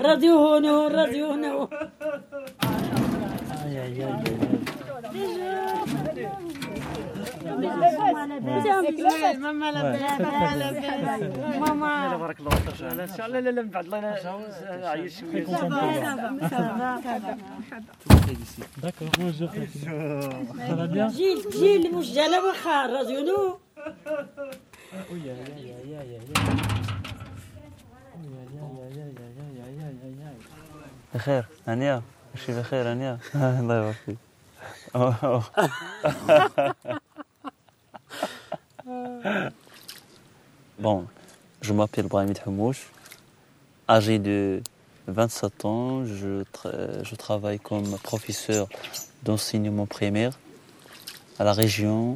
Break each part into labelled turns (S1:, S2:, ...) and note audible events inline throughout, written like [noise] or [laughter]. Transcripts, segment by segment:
S1: راديو هنا راديو
S2: هنا ماما ماما
S1: ماما
S3: بارك الله فيك ان شاء لا من بعد الله عايش
S2: شوية داكور بونجور
S1: جيل جيل مش جلبه خار راديو نو
S4: بخير هنيا ماشي بخير هنيا الله يبارك فيك [laughs] [laughs] أوه، أوه. Bon, je m'appelle Brahim Hamouche, âgé de 27 ans, je, tra- je travaille comme professeur d'enseignement primaire à la région,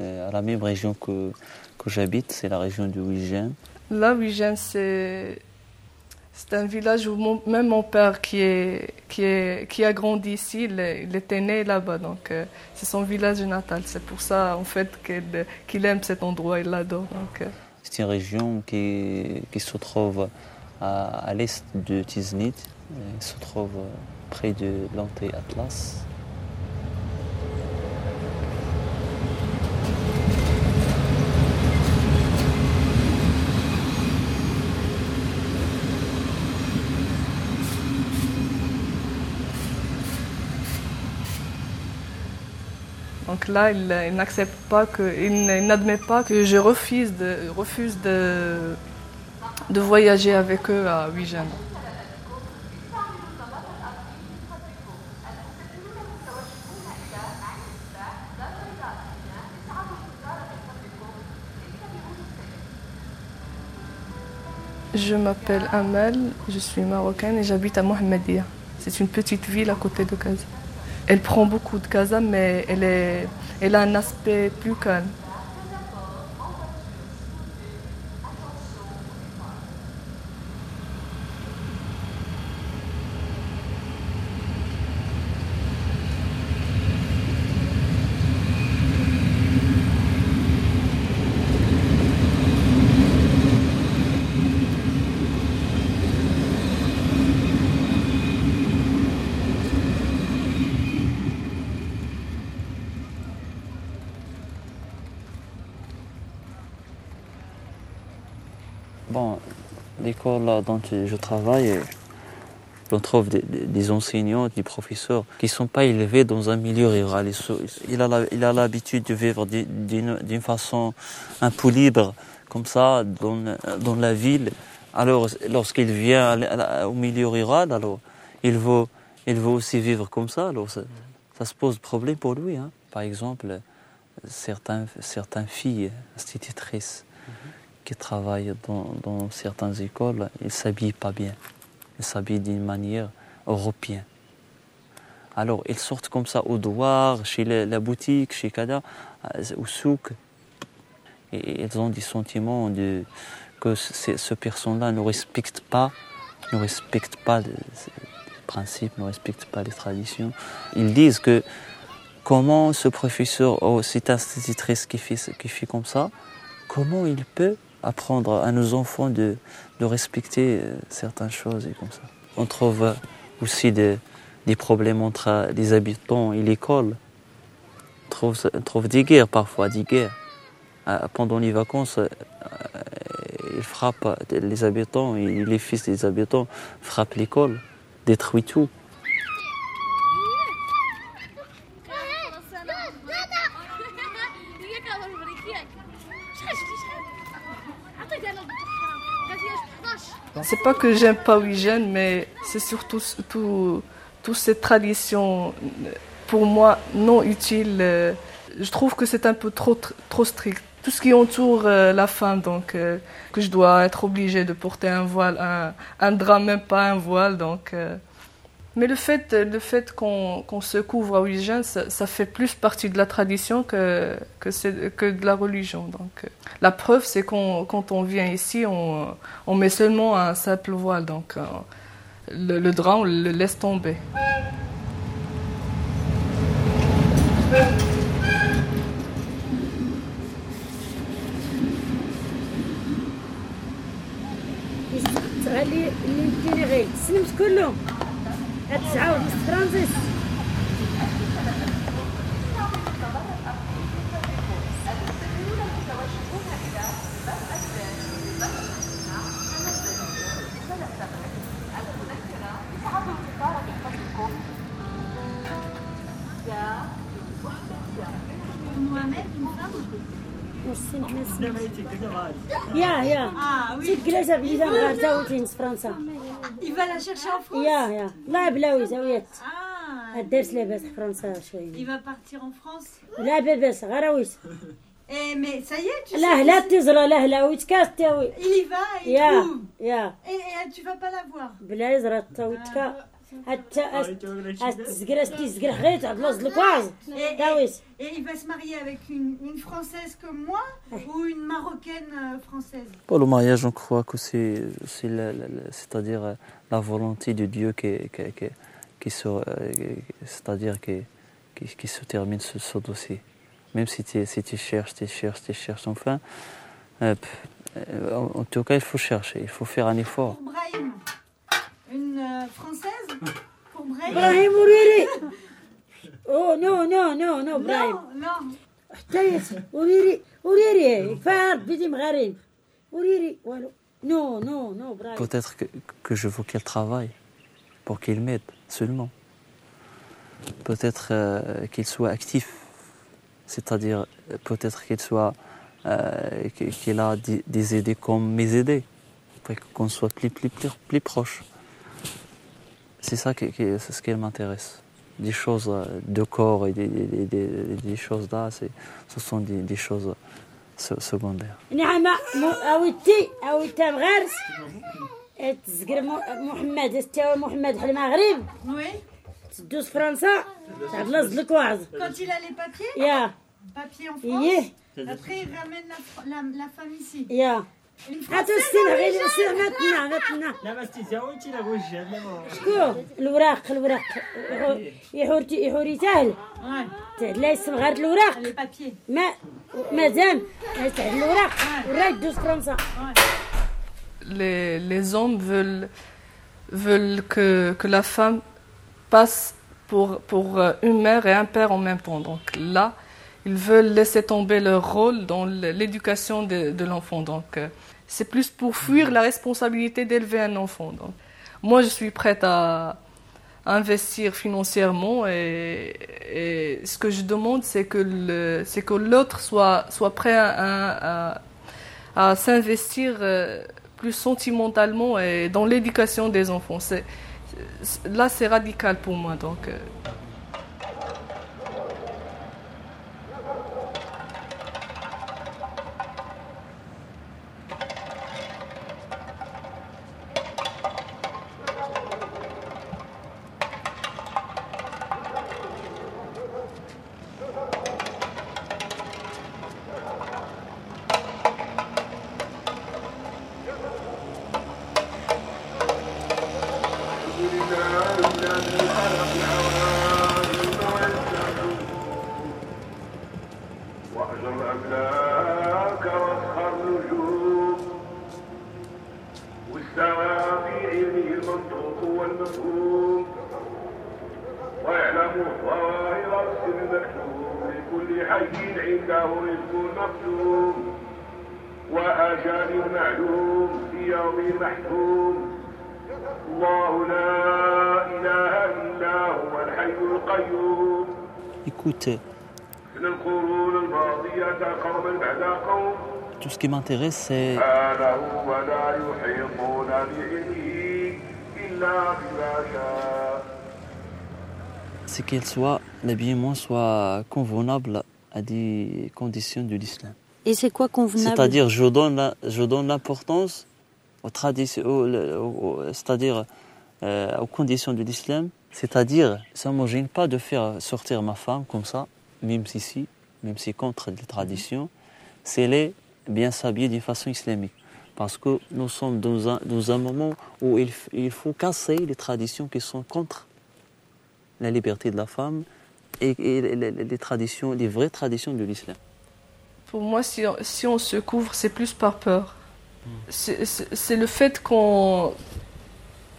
S4: euh, à la même région que, que j'habite, c'est la région de Ouijen.
S5: Là, Wijen, c'est c'est un village où même mon père qui, est, qui, est, qui a grandi ici, il, était né là-bas. Donc, euh, c'est son village natal. C'est pour ça, en fait, qu'il aime cet endroit, il l'adore. Euh,
S4: C'est une région qui, qui se trouve à, à l'est de Tiznit, Elle se trouve près de l'Anté-Atlas.
S5: Donc là, il, il pas que, n'admet pas que je refuse de, refuse de, de voyager avec eux à Wijen. Je m'appelle Amel, je suis marocaine et j'habite à Mohamedia. C'est une petite ville à côté de Gaza. Elle prend beaucoup de Gaza, mais elle a un aspect plus calme.
S4: Bon, l'école dont je travaille, on trouve des, enseignants, des professeurs qui ne sont pas élevés dans un milieu rural. Il a l'habitude de vivre d'une- façon un peu libre, comme ça, dans, dans la ville. Alors, lorsqu'il vient au milieu rural, alors, il veut, il veut aussi vivre comme ça. Alors, ça, se pose problème pour lui. hein. Par exemple, certains, certaines filles institutrices qui travaillent dans, dans certaines écoles, ils s'habillent pas bien. Ils s'habillent d'une manière européenne. Alors, ils sortent comme ça au douar, chez la, boutique, chez Kada, euh, au souk. Et ils ont des sentiments de, que ce, personne-là ne respecte pas, ne respecte pas les, principes, ne respecte pas les traditions. Ils disent que comment ce professeur, oh, cette institutrice qui fait comme ça, comment il peut apprendre à nos enfants de, respecter euh, certaines choses et comme ça. On trouve euh, aussi des, problèmes entre euh, les habitants et l'école. On trouve, trouve des guerres parfois, des guerres. Pendant les vacances, ils frappent les habitants et les fils des habitants frappent l'école, détruisent tout. [laughs]
S5: C'est pas que j'aime pas Wijen, mais c'est surtout tout, toute cette tradition, euh, pour moi, non utile. euh, Je trouve que c'est un peu trop, tr- trop strict. Tout ce qui entoure euh, la femme, donc que je dois être obligée de porter un voile, un, un drap, même pas un voile. Donc, mais le fait, le fait qu'on qu se couvre à Ouija, ça, fait plus partie de la tradition que, que, que de la religion. Donc, euh, la preuve, c'est qu'on quand on vient ici, on, on, met seulement un simple voile. Donc, euh, le, drap, on le laisse tomber.
S1: Salut, يا تسعة ونص فرانسيس يا يا. تيكلاجا بليزا مغارتة وتينس فرنسا.
S6: Il va la chercher en France.
S1: يا يا لا بلاوي زاويات
S6: Ah,
S1: الدرس لاباس فرنسا
S6: il
S1: شوية
S6: va partir en France.
S1: لا باباس غراويس
S6: Eh, mais ça y est, tu
S1: لا
S6: sais,
S1: لا تزرى لا لا ويتكاس تاوي
S6: il y va, il
S1: يا
S6: trouve.
S1: يا
S6: Et, et tu vas pas la voir.
S1: بلا يزرى حتى
S6: Et, il va se marier avec une, une française comme moi ou une marocaine euh, française?
S4: Pour le mariage, on croit que c'est, c'est la, euh, la volonté de Dieu qui, qui, qui, qui se, euh, c'est-à-dire qui, qui, se termine ce, dossier. Même si tu, si cherches, tu cherches, tu cherches, enfin, en tout cas, il faut chercher, il faut faire un effort.
S6: une euh, Française Pour Brahim
S1: ابراهيم وريري او نو نو نو نو ابراهيم
S6: Non, non.
S1: حتى يس وريري وريري فارد بدي مغارم وريري والو نو نو نو ابراهيم
S4: Peut-être que, que je veux qu'elle travaille pour qu'il m'aide seulement. Peut-être euh, qu'il soit actif, c'est-à-dire euh, peut-être qu'il soit euh, qu'il qu'il a des, des idées comme mes idées, Après qu'on soit plus plus plus, plus proche. C'est ça qui, qui- c'est ce qui m'intéresse. Des choses euh, de corps et des, des, des- des choses là, c'est, ce sont des, des choses se- secondaires.
S1: نعم مو- اويتي اويتا مغارس تزقر مو- محمد استوى محمد حل المغرب
S6: Oui.
S1: تدوز فرنسا تعطلز الكواز
S6: Quand il a les papiers,
S1: يا
S6: papiers en
S1: ايه
S6: France, après il ramène la, la, la femme ici.
S1: يا
S6: Une
S1: هاتو
S6: Française
S1: السن غير السن ماتنا ماتنا
S2: لا ما استيزاويتي لا وجه لا ما
S1: شكون الوراق الوراق يحورتي يحوري سهل
S6: Ouais,
S1: لا يسم غير الوراق
S6: les papiers.
S1: ما مازال تعد الوراق وراه يدوز فرنسا
S5: les, les hommes veulent, veulent que, que la femme passe pour, pour euh, une mère et un père en même temps. Donc là, ils veulent laisser tomber leur rôle dans l'éducation de, l'enfant. Donc euh, c'est plus pour fuir la responsabilité d'élever un enfant. Moi, je suis prête à, investir financièrement et, ce que je demande, c'est que c'est que l'autre soit, soit prêt à, à- à s'investir euh, plus sentimentalement et dans l'éducation des enfants. Là, c'est radical pour moi. Donc,
S7: المنطوق والمفهوم ويعلم ظواهر السر المكتوب لكل حي عنده رزق مكتوب وأجال معلوم في يوم محتوم الله لا إله إلا هو الحي القيوم
S4: Écoute,
S7: من القرون الماضية قوما بعد قوم
S4: tout ce qui m'intéresse, c'est c'est qu'elle soit, l'habillement soit convenable à des conditions de l'islam.
S1: Et c'est quoi convenable?
S4: C'est-à-dire, je donne, la- je donne l'importance aux traditions, c'est-à-dire euh, aux conditions de l'islam. C'est-à-dire, ça ne me gêne pas de faire sortir ma femme comme ça, même si, si même si contre les traditions, c'est elle est bien s'habiller d'une façon islamique. Parce que nous sommes dans un, dans un moment où il, il faut casser les traditions qui sont contre la liberté de la femme et, et les, traditions, les vraies traditions de l'islam.
S5: pour moi, si on, si on se couvre, c'est plus par peur. c'est c'est- le fait qu'on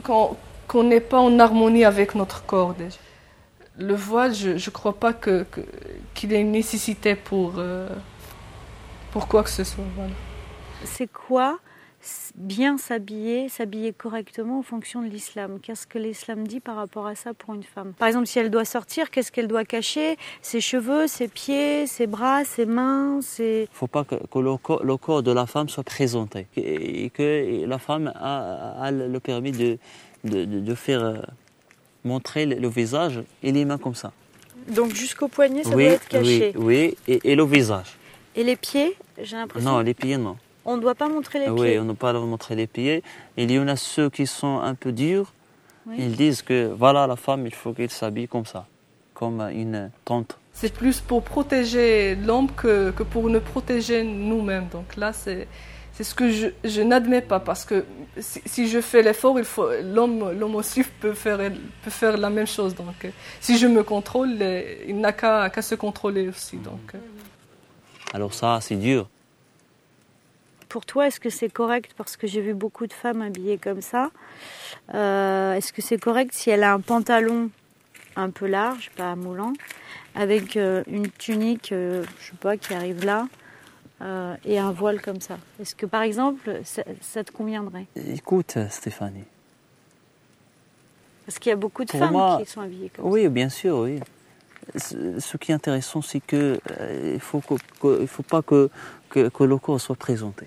S5: qu'on qu'on n'est pas en harmonie avec notre corps déjà. Le voile, je ne crois pas que- que- qu'il ait une nécessité pour, euh, pour quoi que ce soit. voilà.
S8: C'est quoi bien s'habiller, s'habiller correctement en fonction de l'islam Qu'est-ce que l'islam dit par rapport à ça pour une femme? Par exemple, si elle doit sortir, qu'est-ce qu'elle doit cacher? Ses cheveux, ses pieds, ses bras, ses mains, ses...
S4: Il ne faut pas que, que le, corps, le corps de la femme soit présenté et, et que la femme a, a le permis de, de, de- de faire euh, montrer le, le visage et les mains comme ça.
S8: Donc jusqu'au poignet, ça
S4: oui,
S8: doit être caché.
S4: oui, oui, et, et le visage.
S8: Et les pieds, j'ai l'impression...
S4: Non, les pieds non.
S8: On ne doit pas montrer les
S4: oui,
S8: pieds.
S4: on ne peut pas leur montrer les pieds. Il y en a ceux qui sont un peu durs.
S8: Oui.
S4: Ils disent que voilà, la femme, il faut qu'elle s'habille comme ça, comme une tante.
S5: C'est plus pour protéger l'homme que, que pour nous protéger nous-mêmes. Donc là, c'est c'est ce que je, je n'admets pas parce que si, si je fais l'effort, il faut l'homme l'homme aussi peut faire peut faire la même chose. Donc euh, si je me contrôle, euh, il n'a qu'à qu'à se contrôler aussi. Donc euh.
S4: Alors ça, c'est dur.
S8: Pour toi, est-ce que c'est correct Parce que j'ai vu beaucoup de femmes habillées comme ça. Euh, est-ce que c'est correct si elle a un pantalon un peu large, pas moulant, avec euh, une tunique, euh, je sais pas, qui arrive là, euh, et un voile comme ça? Est-ce que par exemple, ça, ça te conviendrait?
S4: Écoute, Stéphanie.
S8: Parce qu'il y a beaucoup de
S4: Pour
S8: femmes
S4: moi,
S8: qui sont habillées comme
S4: Oui, bien sûr, oui. Ce qui est intéressant, c'est que euh, il faut que, que- il faut pas que, que, que le corps soit présenté.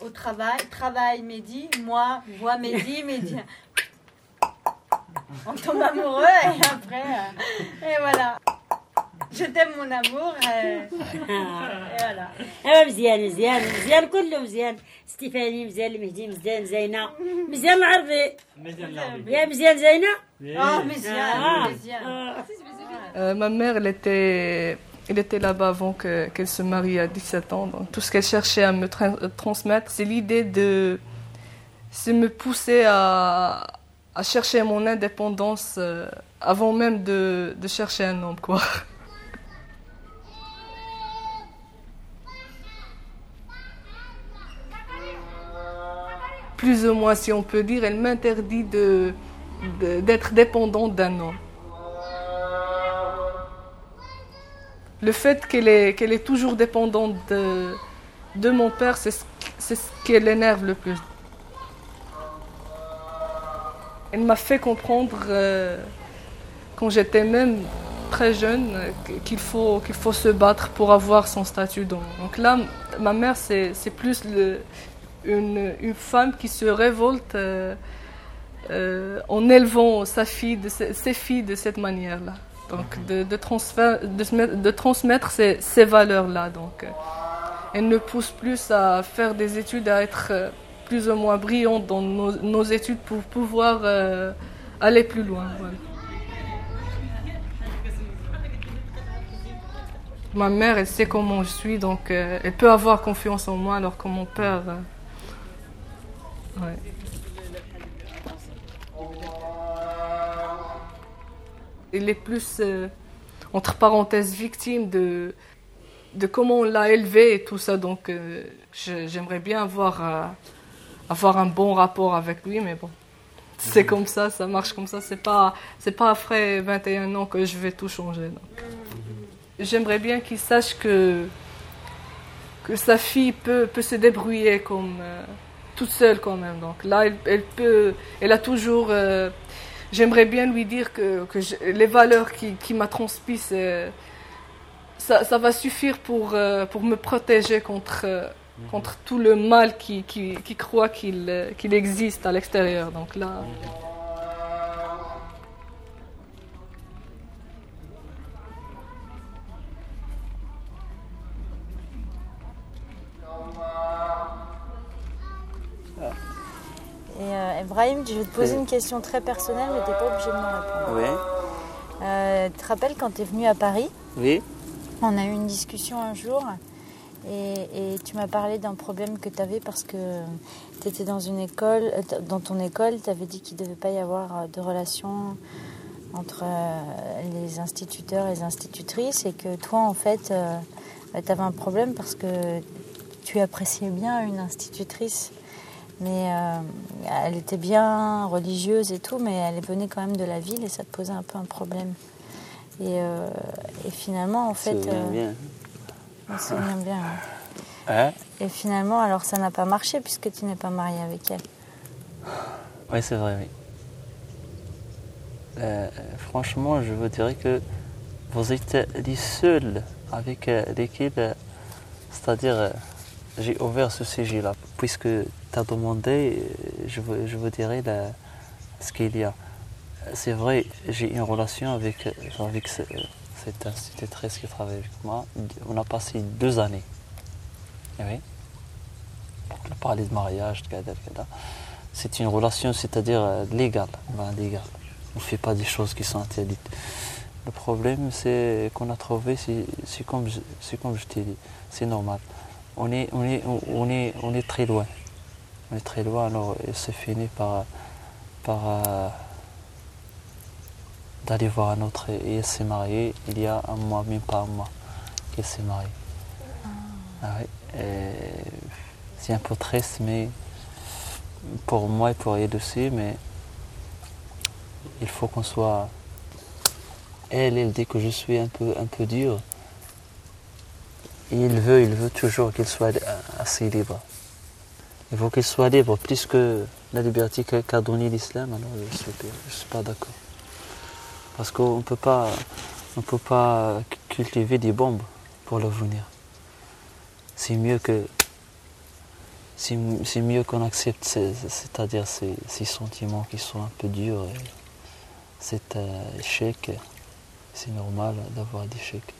S9: au travail, travail, Mehdi, moi, moi, Mehdi, Mehdi. On tombe amoureux et après, euh, et voilà. Je t'aime mon amour. euh, et voilà.
S1: ايوا مزيان مزيان مزيان كله مزيان ستيفاني مزيان المهدي مزيان زينة مزيان العربي يا مزيان زينة
S9: Oh, Méziane,
S1: Ah.
S9: Méziane.
S1: آه.
S5: Euh, ma mère, elle était, elle était là-bas avant que- qu'elle se marie à 17 ans. Tout ce qu'elle cherchait à me tra- transmettre, c'est l'idée de me pousser à, à chercher mon indépendance euh, avant même de, de chercher un homme. Quoi. Plus ou moins, si on peut dire, elle m'interdit de- de- d'être dépendante d'un homme. Le fait qu'elle est, qu'elle est toujours dépendante de, mon père, c'est ce, c'est ce qui l'énerve le plus. Elle m'a fait comprendre, euh, quand j'étais même très jeune, euh, qu'il faut, se battre pour avoir son statut. Donc, donc là, ma mère, c'est, plus une, femme qui se révolte euh, en élevant sa fille, ses filles de cette manière-là. Donc de, de, de, transmettre ces, ces valeurs-là. Donc, euh, elle ne pousse plus à faire des études, à être euh, plus ou moins brillante dans nos, nos études pour pouvoir euh, aller plus loin. Ma mère, elle sait comment je suis, donc elle peut avoir confiance en moi, alors que mon père... Il est plus, euh, entre parenthèses, victime de, de comment on l'a élevé et tout ça. Donc, euh, j'aimerais bien avoir, euh, avoir un bon rapport avec lui, mais bon, c'est comme ça, ça marche comme ça. C'est pas, c'est pas après 21 ans que je vais tout changer. donc. J'aimerais bien qu'il sache que, que sa fille peut, peut se débrouiller comme toute seule quand même. Donc là, elle, elle peut, elle a toujours. euh, J'aimerais bien lui dire que, que je- les valeurs qu'il qui m'a transmises, c'est- ça, ça va suffire pour, euh, pour me protéger contre, euh, contre tout le mal qui, qui, qui croit qu'il euh, qu'il existe à l'extérieur. Donc là.
S8: Je vais te poser
S4: Oui.
S8: une question très personnelle, mais t'es pas obligé de me répondre.
S4: Oui,
S8: Euh, tu te rappelles quand tu es venu à Paris?
S4: Oui,
S8: On a eu une discussion un jour et, et tu m'as parlé d'un problème que tu avais parce que tu étais dans une école, euh, dans ton école, tu avais dit qu'il ne devait pas y avoir euh, de relation entre les instituteurs et les institutrices et que toi, en fait, tu avais un problème parce que tu appréciais bien une institutrice. Mais euh, elle était bien religieuse et tout, mais elle venait quand même de la ville et ça te posait un peu un problème. Et, euh, et finalement, en fait,
S4: me souviens
S8: euh,
S4: bien.
S8: on se souvient bien. [laughs] hein? Et finalement, alors ça n'a pas marché puisque tu n'es pas marié avec elle.
S4: Oui, c'est vrai, oui. Euh, franchement, je vous dirais que vous êtes les seuls avec lesquels, c'est-à-dire, j'ai ouvert ce sujet-là, puisque tu as demandé, euh, je vous, je vous dirais la- ce qu'il y a. C'est vrai, j'ai une relation avec, euh, avec ce- cette institutrice qui travaille avec moi. On a passé deux années. Eh Oui. On a parlé de mariage. C'est une relation, c'est-à-dire euh, légale. Ben, légale. On ne fait pas des choses qui sont interdites. Le problème, c'est qu'on a trouvé, c'est comme, comme je t'ai dit, c'est normal. On est, on, est, on- est, on est très loin. On est très loin, alors c'est fini par, par euh, d'aller voir un autre. Et elle s'est mariée il y a un mois, même pas un mois, qu'elle s'est mariée. Ah. Et C'est un peu triste, mais pour moi et pour elle aussi, mais il faut qu'on soit. Elle, elle dit que je suis un peu, un peu dur. Il veut, il veut toujours qu'il soit assez libre. Il faut qu'il soit libre plus que la liberté qu'a donnée l'islam, alors je ne suis, pas- d'accord. Parce qu'on ne peut pas, peut pas cultiver des bombes pour l'avenir. C'est mieux que c'est mieux qu'on accepte, ces- c'est-à-dire ces, ces sentiments qui sont un peu durs. et cet euh, échec, c'est normal d'avoir des échecs.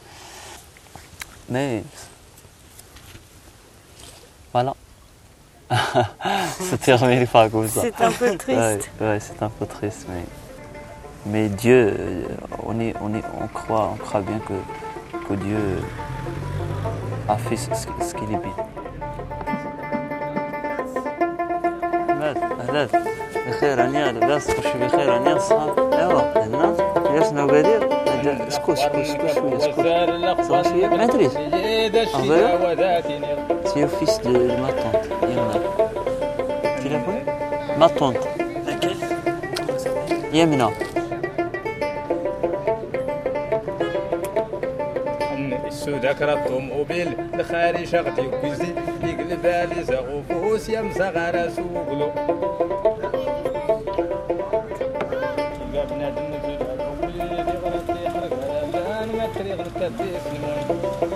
S4: Mais voilà. c'est terminé par comme ça.
S8: C'est un peu triste.
S4: Ouais, ouais, c'est un peu triste, mais mais Dieu, euh, on est, on est, on croit, on croit bien que que Dieu a fait ce, ce- ce qu'il est bien. مات أهلات بخير راني لاباس تخشي بخير راني الصحاب ايوا هنا جلسنا واحد اسكت اسكت اسكت شوية اسكت ما ادري سي اوفيس دو ما طونت يمنى تليفون ما طونت يمنى
S10: السوداك راه الطوموبيل الخارج غادي يكوزي يقلب علي زغوفوس يا مزغرس وقلو That's it.